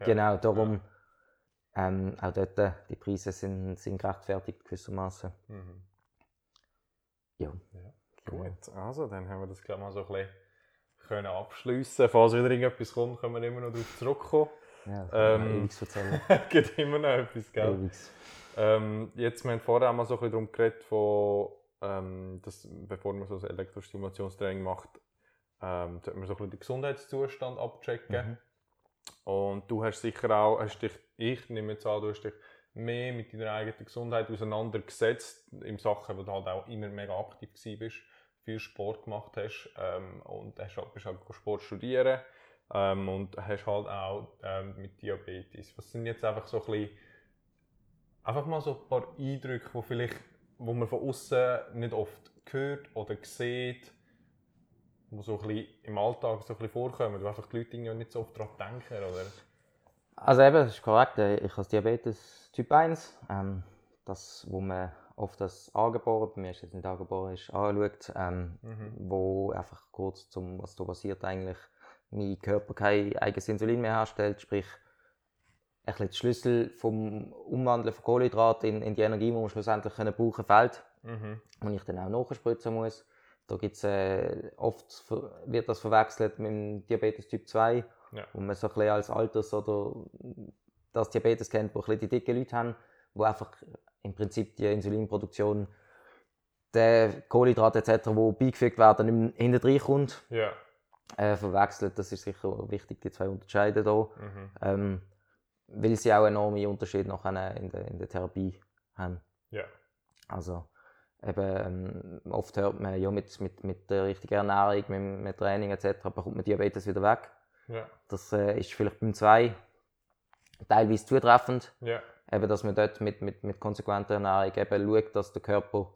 Ja. Genau, darum ähm, auch dort, äh, die Preise sind, sind gerechtfertigt gewissermaßen. Mhm. Ja. Gut, also dann haben wir das glaube ich mal so ein bisschen können abschliessen. Falls wieder irgendetwas kommt, können wir immer noch darauf zurückkommen. Ja, das Ähm, erzählen. Gibt immer noch etwas, gell? Ähm, jetzt, wir haben vorher auch mal so ein bisschen darum geredet, von, ähm, dass, bevor man so ein Elektrostimulationstraining macht, ähm, sollte man so ein bisschen den Gesundheitszustand abchecken. Mhm. Und du hast sicher auch, hast dich, ich nehme jetzt an, du hast dich mehr mit deiner eigenen Gesundheit auseinandergesetzt, in Sachen, wo du halt auch immer mega aktiv bist, viel Sport gemacht hast ähm, und hast halt, bist halt Sport studieren ähm, und hast halt auch ähm, mit Diabetes. Was sind jetzt einfach so ein bisschen, einfach mal so ein paar Eindrücke, wo vielleicht, wo man von außen nicht oft hört oder sieht, die so ein bisschen im Alltag so ein bisschen vorkommen, wo einfach die Leute irgendwie nicht so oft daran denken, oder? Also eben, das ist korrekt. äh, Ich habe Diabetes Typ 1. Ähm, das, wo man oft das angeboren, bei mir ist jetzt nicht angeboren, ist, anschaut, ähm, Mhm. wo einfach kurz zum, was da passiert eigentlich, mein Körper kein eigenes Insulin mehr herstellt, sprich, ein bisschen der Schlüssel vom Umwandeln von Kohlenhydraten in, in die Energie, die man schlussendlich können brauchen fehlt, Mhm. und ich dann auch nachspritzen muss. Da gibt's, äh, oft wird das verwechselt mit dem Diabetes Typ 2, Ja. wo man so ein bisschen als Alters- oder das Diabetes kennt, wo ein bisschen die dicken Leute haben, wo einfach im Prinzip die Insulinproduktion der Kohlenhydrate etc., die beigefügt werden, nicht mehr hinten reinkommt, Ja. äh, verwechselt. Das ist sicher wichtig, die zwei unterscheiden da. Mhm. Ähm, weil sie auch enorme Unterschiede nachher in der, in der Therapie haben. Ja. Also eben, ähm, oft hört man, ja, mit, mit, mit der richtigen Ernährung, mit, mit Training etc. bekommt man Diabetes wieder weg. Ja. Das äh, ist vielleicht beim 2 teilweise zutreffend. Ja. Eben, dass man dort mit, mit, mit konsequenter Ernährung eben schaut, dass der Körper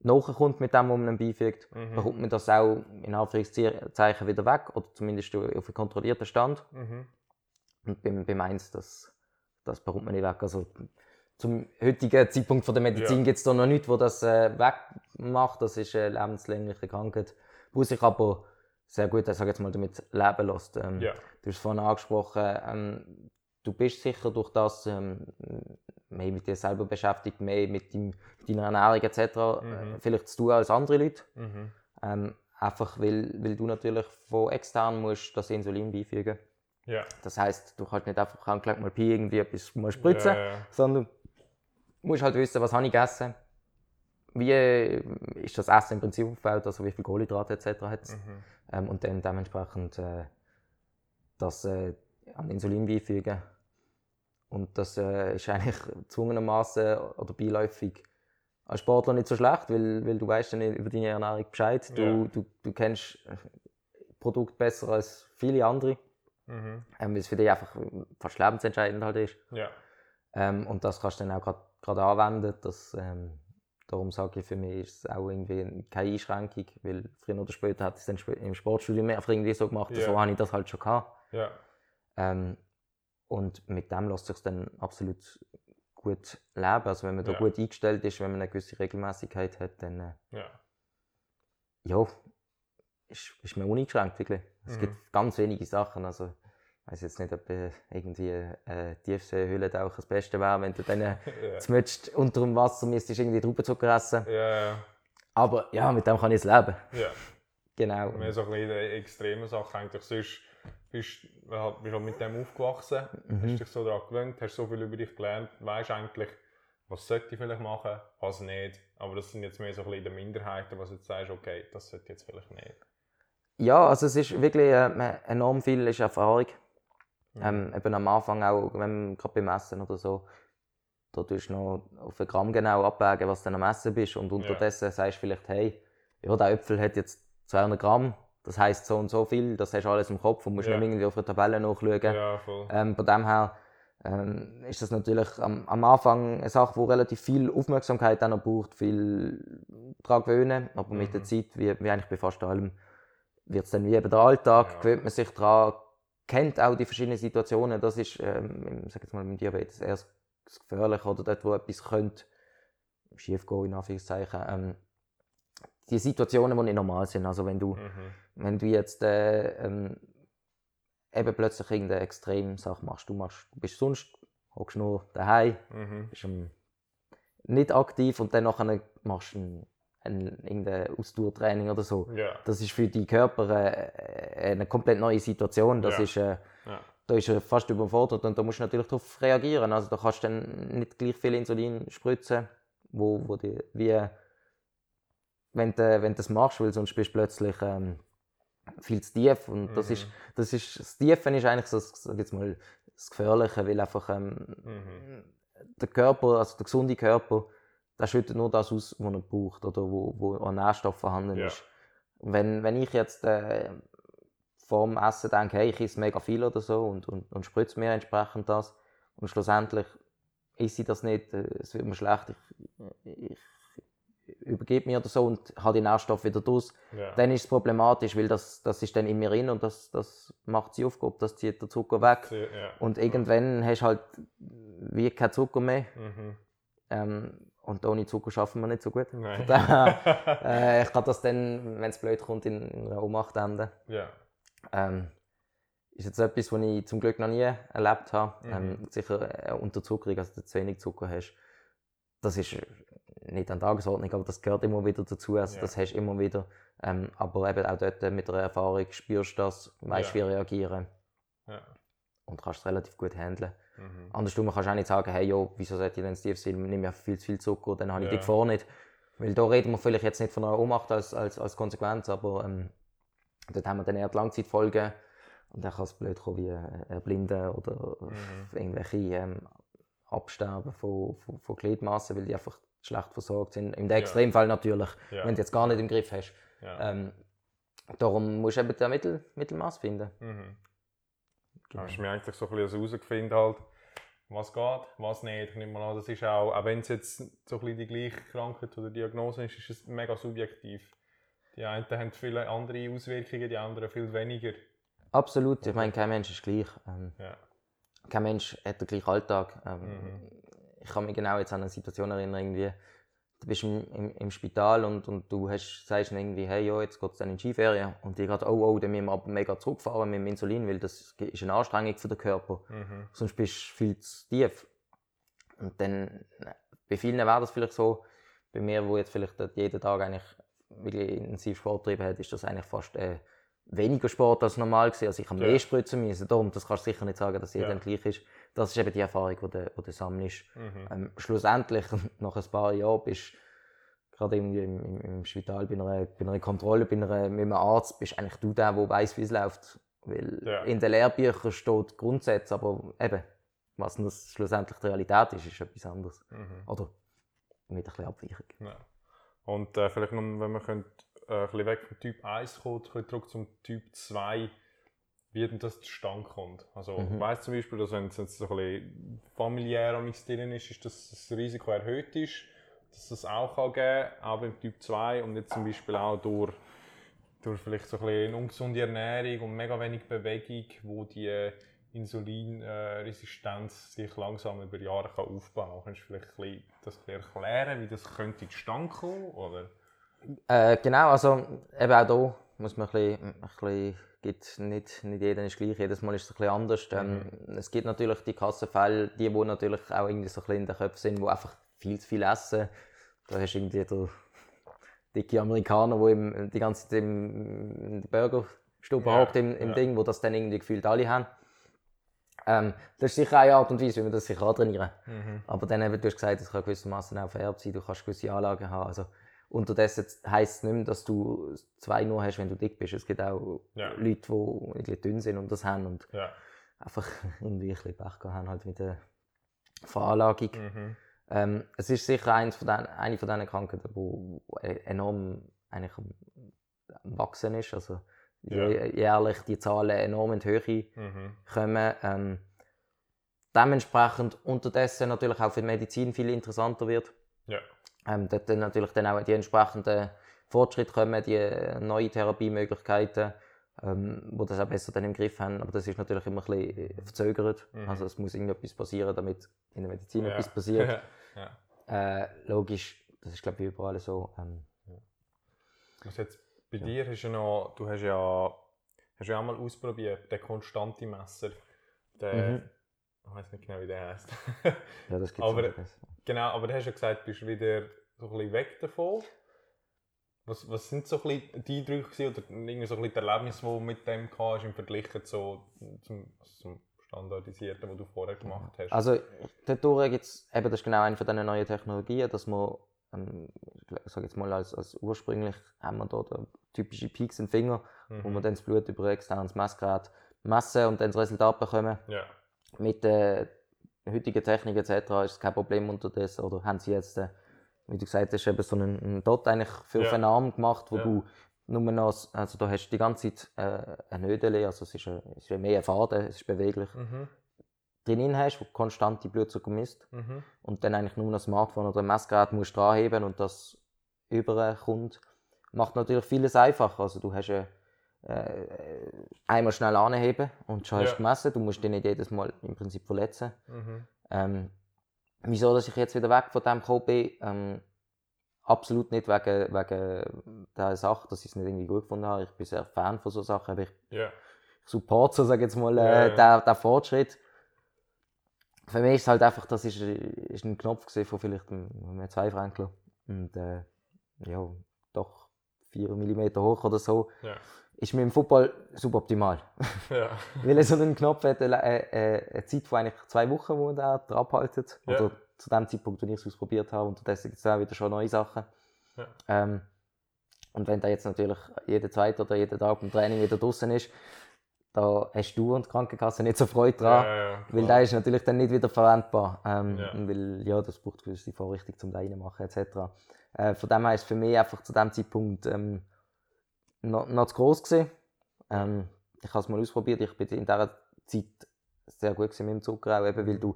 nachkommt mit dem, was man ihm beifügt. Mhm. Bekommt man das auch in Anführungszeichen wieder weg oder zumindest auf einen kontrollierten Stand. Mhm. Und beim, beim 1, das, das bekommt man nicht weg. Also, zum heutigen Zeitpunkt von der Medizin Ja. gibt es da noch nichts, wo das äh, wegmacht. Das ist eine lebenslängliche Krankheit, wo sich aber sehr gut, ich sage jetzt mal, damit leben lässt. Ähm, Ja. Du hast es vorhin angesprochen, ähm, du bist sicher durch das ähm, mehr mit dir selber beschäftigt, mehr mit, deinem, mit deiner Ernährung etc. Mhm. Äh, vielleicht zu tun als andere Leute. Mhm. Ähm, einfach weil, weil du natürlich von extern musst das Insulin beifügen. Ja. Das heißt, du kannst nicht einfach krank mal Pi irgendwie etwas mal spritzen, Ja, sondern musst halt wissen, was habe ich gegessen, wie äh, ist das Essen im Prinzip aufgebaut, also wie viel Kohlenhydrate etc. hat es. Mhm. Ähm, und dann dementsprechend äh, das äh, an Insulin beifügen. Und das äh, ist eigentlich gezwungenermaßen oder beiläufig als Sportler nicht so schlecht, weil, weil du weißt dann über deine Ernährung Bescheid. Du, Ja. du, du kennst äh, Produkt besser als viele andere, Mhm. ähm, weil es für dich einfach fast lebensentscheidend halt ist. Ja. Ähm, und das kannst du dann auch gerade anwenden. Das, ähm, darum sage ich, für mich ist es auch irgendwie keine Einschränkung, weil früher oder später hat es dann im Sportstudio mehr einfach irgendwie so gemacht, Ja. so habe ich das halt schon gehabt. Ja. Ähm, und mit dem lässt sich dann absolut gut leben. Also wenn man da Ja. gut eingestellt ist, wenn man eine gewisse Regelmäßigkeit hat, dann äh, Ja. ist, ist man uneingeschränkt wirklich. Es Mhm. gibt ganz wenige Sachen. Also, weiß jetzt nicht, ob äh, irgendwie äh, Tiefseehöhlentaucher das Beste wäre, wenn du dann äh, Ja. zumindest unter dem Wasser müsstest irgendwie Traubenzucker essen. Ja. Ja. Aber ja, mit dem kann ich leben. ja. Genau. Mehr so ein bisschen die extremen Sachen eigentlich. Sonst bist du halt, bist halt mit dem aufgewachsen, Mhm. hast dich so daran gewöhnt, hast so viel über dich gelernt, weißt eigentlich, was sollte ich vielleicht machen, was nicht. Aber das sind jetzt mehr so ein bisschen die Minderheiten, was du jetzt sagst, okay, das sollte ich jetzt vielleicht nicht. Ja, also es ist wirklich äh, enorm viel ist Erfahrung. Mhm. Ähm, eben am Anfang auch, wenn man gerade beim Essen oder so, da tust du noch auf ein Gramm genau abwägen, was du dann am Essen bist. Und unterdessen sagst du vielleicht, hey, ja, der Äpfel hat jetzt 200 Gramm, das heisst so und so viel, das hast du alles im Kopf und musst Ja. nicht irgendwie auf der Tabelle nachschauen. Ja, voll. Ähm, von dem her ähm, ist das natürlich am, am Anfang eine Sache, die relativ viel Aufmerksamkeit dann noch braucht, viel daran gewöhnen. Aber mit der Mhm. Zeit, wie, wie eigentlich bei fast allem, wird es dann wie eben der Alltag, Ja. gewöhnt man sich daran, kennt auch die verschiedenen Situationen. Das ist, ähm, im- sag jetzt mal, beim Diabetes erst das Gefährliche oder dort, wo etwas könnte schief gehen, in Anführungszeichen. Ähm, die Situationen, die nicht normal sind. Also wenn du Mhm. wenn du jetzt äh, ähm, eben plötzlich irgendeine Extremsache machst. Du, machst, du bist sonst, hockst nur daheim, Mhm. bist ähm, nicht aktiv und dann nachher machst du ein, ein, irgendein Ausdauertraining oder so. Ja. Das ist für deinen Körper äh, eine komplett neue Situation. Das Ja. ist, äh, Ja. da ist er fast überfordert und da musst du natürlich darauf reagieren. Also da kannst du dann nicht gleich viel Insulin spritzen, wo, wo die, wie wenn du, wenn du das machst, weil sonst bist du plötzlich ähm, viel zu tief und das Mhm. ist, das ist, das Tiefen ist eigentlich so, sag jetzt mal, das Gefährliche, weil einfach ähm, Mhm. der Körper, also der gesunde Körper, der schüttet nur das aus, was er braucht oder wo, wo an Nährstoffen vorhanden Ja. ist. Wenn, wenn ich jetzt äh, vor dem Essen denke, hey, ich esse mega viel oder so und, und, und spritze mir entsprechend das und schlussendlich esse ich das nicht, äh, es wird mir schlecht, ich, ich übergebe mir oder so und habe die Nährstoffe wieder draus, Ja. dann ist es problematisch, weil das, das ist dann in mir drin und das, das macht sie Aufgabe, das zieht der Zucker weg. Ja. Und irgendwann hast du halt wie keinen Zucker mehr. Mhm. Ähm, und ohne Zucker schaffen wir nicht so gut. Nein. Äh, ich kann das dann, wenn es blöd kommt, in, in einer Ohnmacht enden. ja. Ähm, ist jetzt etwas, was ich zum Glück noch nie erlebt habe. Mhm. Ähm, sicher äh, Unterzuckerung, also dass du zu wenig Zucker hast. Das ist nicht an der Tagesordnung, aber das gehört immer wieder dazu. Also Ja. das hast du immer wieder. Ähm, aber eben auch dort mit der Erfahrung spürst du das, weißt Ja. wie reagieren ja. Und kannst es relativ gut handeln. Mhm. Andersrum kannst du auch nicht sagen, hey, jo, wieso sollte ich denn Steve? Ich nehme ja viel zu viel Zucker, dann habe ich Ja. die Gefahr nicht. Weil da reden wir vielleicht jetzt nicht von einer Ohnmacht als, als, als Konsequenz, aber ähm, dort haben wir dann eher die Langzeitfolgen. Und dann kann es blöd kommen wie äh, Erblinden oder Mhm. irgendwelche ähm, Absterben von, von, von Gliedmaßen, weil die einfach schlecht versorgt sind. Im Extremfall natürlich, Ja. wenn du jetzt gar nicht im Griff hast. Ja. Ähm, darum musst du eben das Mittel, Mittelmaß finden. Mhm. Genau. Hast du mir eigentlich so ein bisschen herausgefunden, halt, was geht, was nicht. Ich nehme mal an, das ist auch, auch wenn es jetzt so ein bisschen die gleiche Krankheit oder Diagnose ist, ist es mega subjektiv. Die einen haben viele andere Auswirkungen, die anderen viel weniger. Absolut, ich meine, kein Mensch ist gleich. Ähm, Ja. kein Mensch hat den gleichen Alltag. Ähm, Mhm. Ich kann mich genau jetzt an eine Situation erinnern, irgendwie, du bist im, im, im Spital und, und du hast, sagst dann irgendwie, hey, ja, jetzt geht es dann in die Skiferien. Und die gerade, oh, oh, dann müssen wir aber mega zurückfahren mit dem Insulin, weil das ist eine Anstrengung für den Körper. Mhm. Sonst bist du viel zu tief. Und dann, bei vielen wäre das vielleicht so, bei mir, wo jetzt vielleicht jeden Tag eigentlich wirklich intensiv Sport getrieben hat, ist das eigentlich fast äh, weniger Sport als normal gewesen. Also ich habe Ja. mehr spritzen müssen. Darum, das kannst du sicher nicht sagen, dass jedem Ja. gleich ist. Das ist eben die Erfahrung, die du, die du sammelst. Mhm. Ähm, schlussendlich, nach ein paar Jahren, bist du gerade irgendwie im, im, im Spital bei einer, bei einer Kontrolle, bei einer, mit einem Arzt, bist eigentlich du der, der weiß, wie es läuft. Weil Ja. in den Lehrbüchern steht Grundsätze, aber eben, was das schlussendlich die Realität ist, ist etwas anderes. Mhm. Oder mit ein bisschen Abweichung. Ja. Und äh, vielleicht noch, wenn wir können, äh, ein bisschen weg vom Typ 1 kommen, ein bisschen zurück zum Typ 2, wie das zustande kommt. Also Mhm. ich weiss zum Beispiel, dass wenn es jetzt so ein bisschen familiär am drin ist, ist, dass das Risiko erhöht ist, dass das auch kann geben kann, auch beim Typ 2 und jetzt zum Beispiel auch durch, durch vielleicht so ein bisschen eine ungesunde Ernährung und mega wenig Bewegung, wo die Insulinresistenz sich langsam über Jahre kann aufbauen kann. Kannst du vielleicht das erklären, wie das könnte zustande kommen? Oder? Äh, genau, also eben auch hier muss man ein bisschen, ein bisschen gibt nicht, nicht jeder ist gleich, jedes Mal ist es ein bisschen anders. Ähm, Es gibt natürlich die Kassenfälle, die, die natürlich auch irgendwie so ein bisschen in den Köpfen sind, die einfach viel zu viel essen. Da hast du irgendwie den dicke Amerikaner, der im, die ganze Zeit im, in der Burgerstube Ja, hockt, im, im ja. Ding, wo das dann irgendwie gefühlt alle haben. Ähm, das ist sicher eine Art und Weise, wie man das sich antrainieren Mhm. aber dann eben, du hast gesagt, es kann gewissermaßen auch vererbt sein, du kannst gewisse Anlagen haben. Also, unterdessen heisst es nicht mehr, dass du zwei nur hast, wenn du dick bist. Es gibt auch Ja. Leute, die irgendwie dünn sind und das haben und Ja. einfach irgendwie ein bisschen Pech gehabt haben halt mit der Veranlagung. Mhm. Ähm, es ist sicher eins von den, eine von diesen Krankheiten, wo wo enorm eigentlich am, am Wachsen ist. Also Ja. jä- jährlich die Zahlen enorm in die Höhe Mhm. kommen. Ähm, dementsprechend unterdessen natürlich auch für die Medizin viel interessanter wird. Ja. Ähm, dort dann natürlich dann auch die entsprechenden Fortschritte kommen, die äh, neue Therapiemöglichkeiten, ähm, wo das auch besser dann im Griff haben. Aber das ist natürlich immer ein bisschen äh, verzögert. Mhm. Also es muss irgendetwas passieren, damit in der Medizin Ja. etwas passiert. ja. Äh, logisch, das ist glaube ich überall so. Ähm, Was jetzt bei dir hast ja noch, du hast ja, hast du auch mal ausprobiert, den konstante Messer. Der, Mhm. Ich weiß nicht genau, wie der heißt. Ja, das gibt's Aber- auch besser. genau, aber du hast ja gesagt, du bist wieder so ein bisschen weg davon. Was, was sind so ein bisschen die Eindrücke oder irgendwie so ein bisschen die Erlebnisse, die du mit dem hast, im Vergleich so zum, zum Standardisierten, was du vorher gemacht hast? Also dort gibt es, eben das ist genau eine von diesen neuen Technologien, dass man, ähm, ich sage jetzt mal als, als ursprünglich haben wir da den typische Peaks im Finger, wo Mhm. wir dann das Blut über ein externes Messgerät messen und dann das Resultat bekommen. Ja, Mit der heutigen Technik etc. ist es kein Problem unterdessen. Oder haben sie jetzt, äh, wie du gesagt hast, eben so einen, einen Dot eigentlich für Ja. einen Arm gemacht, wo Ja. du nur noch, also da hast du die ganze Zeit äh, ein Ödeli, also es ist, ein, es ist mehr ein Faden, es ist beweglich, mhm. drin hast, wo konstant die Blutzucker misst Mhm. und dann eigentlich nur noch ein Smartphone oder ein Messgerät musst dranheben und das überkommt, macht natürlich vieles einfacher. Also du hast ja, äh, einmal schnell anheben und schon hast Ja. du gemessen. Du musst dich nicht jedes Mal im Prinzip verletzen. Mhm. Ähm, wieso, dass ich jetzt wieder weg von dem gekommen bin? Ähm, absolut nicht wegen, wegen der Sache, dass ich es nicht irgendwie gut gefunden habe. Ich bin sehr Fan von so Sachen, aber ich Ja, support so, sag ich jetzt mal, äh, ja. Der, der Fortschritt. Für mich ist es halt einfach, das ist, ist ein Knopf von vielleicht einem, einem zwei Fränkler. Und äh, ja, doch 4 mm hoch oder so. ja, Ist mir im Football suboptimal. ja. Weil so ein Knopf hat eine, eine, Zeit von eigentlich zwei Wochen, wo man da abhaltet. Ja. Oder zu dem Zeitpunkt, wo ich es ausprobiert habe. Unterdessen gibt es auch wieder schon neue Sachen. Ja. Ähm, und wenn der jetzt natürlich jeden zweiten oder jeden Tag beim Training wieder draußen ist, da hast du und die Krankenkasse nicht so Freude dran. Ja, ja, Weil der ist natürlich dann nicht wieder verwendbar. Ähm, Ja. Weil ja, das braucht gewisse Vorrichtung zum reinmachen etc. Äh, von dem her ist für mich einfach zu dem Zeitpunkt ähm, noch, noch zu groß gewesen. Ähm, ich habe es mal ausprobiert. Ich bin in dieser Zeit sehr gut mit dem Zucker, auch eben, weil du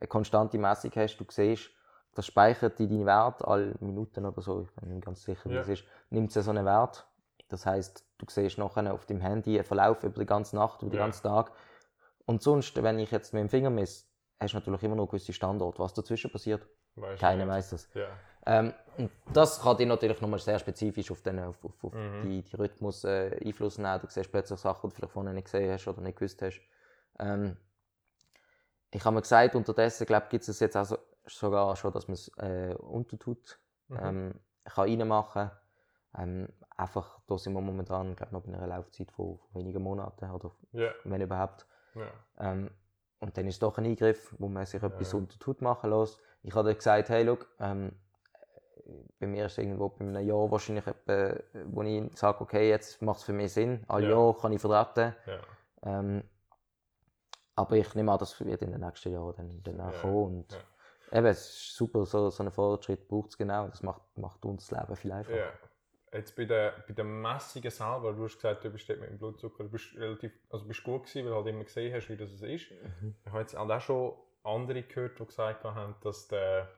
eine konstante Messung hast. Du siehst, das speichert in deine Werte alle Minuten oder so. Ich bin nicht ganz sicher, wie Ja. es ist. Nimmt es so einen Wert. Das heißt, du siehst nachher auf dem Handy einen Verlauf über die ganze Nacht, über den Ja. ganzen Tag. Und sonst, wenn ich jetzt mit dem Finger messe, hast du natürlich immer noch gewisse Standorte. Was dazwischen passiert, keiner nicht. weiß das. Ja, Ähm, und das kann dir natürlich nochmal sehr spezifisch auf, den, auf, auf, auf Mhm. die, die Rhythmus äh, Einfluss nehmen. Du siehst plötzlich Sachen, die du vielleicht vorher nicht gesehen hast oder nicht gewusst hast. Ähm, ich habe mir gesagt, unterdessen glaube gibt es jetzt auch so, sogar schon, dass man es äh, untertut. Mhm. Ähm, kann reinmachen. Ähm, einfach, da sind wir momentan glaub, noch bei einer Laufzeit von, von wenigen Monaten oder ja, wenn überhaupt. ja. Ähm, und dann ist es doch ein Eingriff, wo man sich etwas Ja. unter die Haut machen lässt. Ich habe gesagt, hey, look, ähm, bei mir ist es irgendwo bei einem Jahr wahrscheinlich etwa, wo ich sage, okay, jetzt macht es für mich Sinn. Ein Ja. Jahr kann ich vertreten. ja. Ähm, aber ich nehme an, das wird in den nächsten Jahren dann, dann auch Ja, kommen. Und eben, es ist super, so, so einen Fortschritt braucht es genau. Das macht, macht uns das Leben viel einfacher. Ja. Jetzt bei der, bei der Messungen selber, du hast gesagt, du bist mit dem Blutzucker, du bist relativ, also bist gut gewesen, weil du halt immer gesehen hast, wie das ist. Mhm. Ich habe jetzt auch schon andere gehört, die gesagt haben, dass der,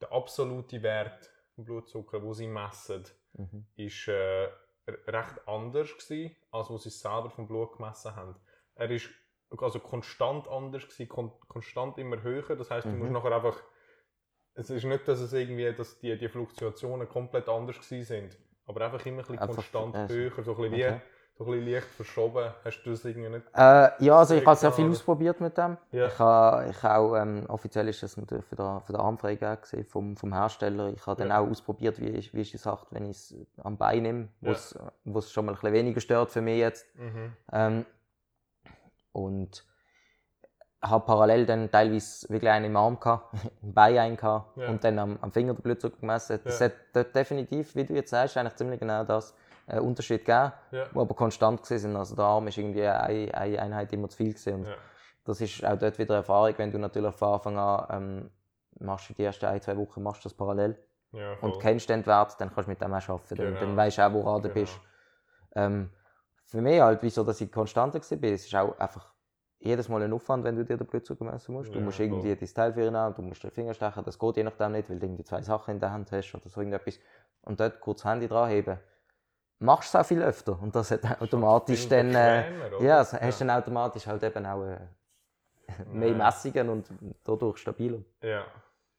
der absolute Wert vom Blutzucker, den sie messen, Mhm. ist äh, recht anders gewesen, als was sie selber vom Blut gemessen haben. Er ist also konstant anders gewesen, kon konstant immer höher. Das heißt, du Mhm. musst nachher einfach es ist nicht, dass es irgendwie, dass die, die Fluktuationen komplett anders gewesen sind, aber einfach immer ein bisschen Einfach, konstant äh, höher, so ein bisschen, wie, okay. So ein bisschen leicht verschoben. Hast du das irgendwie nicht? Äh, ja, also ich habe sehr viel ausprobiert mit dem. Ja. Ich habe, ich auch, ähm, offiziell ist das natürlich für den, für den Armfreigabe gewesen vom, vom Hersteller. Ich habe dann Ja. auch ausprobiert, wie, wie ist die Sache, wenn ich es am Bein nehme, Ja. es wo es schon mal ein bisschen weniger stört für mich jetzt. Mhm. Ähm, und habe parallel dann teilweise wirklich einen im Arm gehabt, im Bein einen gehabt und dann am, am Finger den Blutzucker gemessen. Das hat definitiv, wie du jetzt sagst, eigentlich ziemlich genau das äh, Unterschied gegeben, Ja. die aber konstant gewesen sind. Also der Arm ist irgendwie eine, eine Einheit immer zu viel gewesen. Und Ja. das ist auch dort wieder Erfahrung, wenn du natürlich von Anfang an ähm, machst du die ersten ein, zwei Wochen machst du das parallel Ja, und voll. kennst den Wert, dann kannst du mit dem auch arbeiten. Dann, Genau. dann weißt du auch, woran du Genau. bist. Ähm, für mich halt, wieso dass ich konstanter war, es ist auch einfach jedes Mal ein Aufwand, wenn du dir den Blutzucker messen musst. Du Ja, musst voll. irgendwie dein Teil führen haben, du musst den Finger stechen, das geht je nachdem nicht, weil du irgendwie zwei Sachen in der Hand hast oder so irgendetwas. Und dort kurz das Handy dran heben. Machst du es auch viel öfter und das hat automatisch dann... Äh, ja, das hast dann automatisch halt eben auch äh, mehr Ja. Messungen und dadurch stabiler. Ja,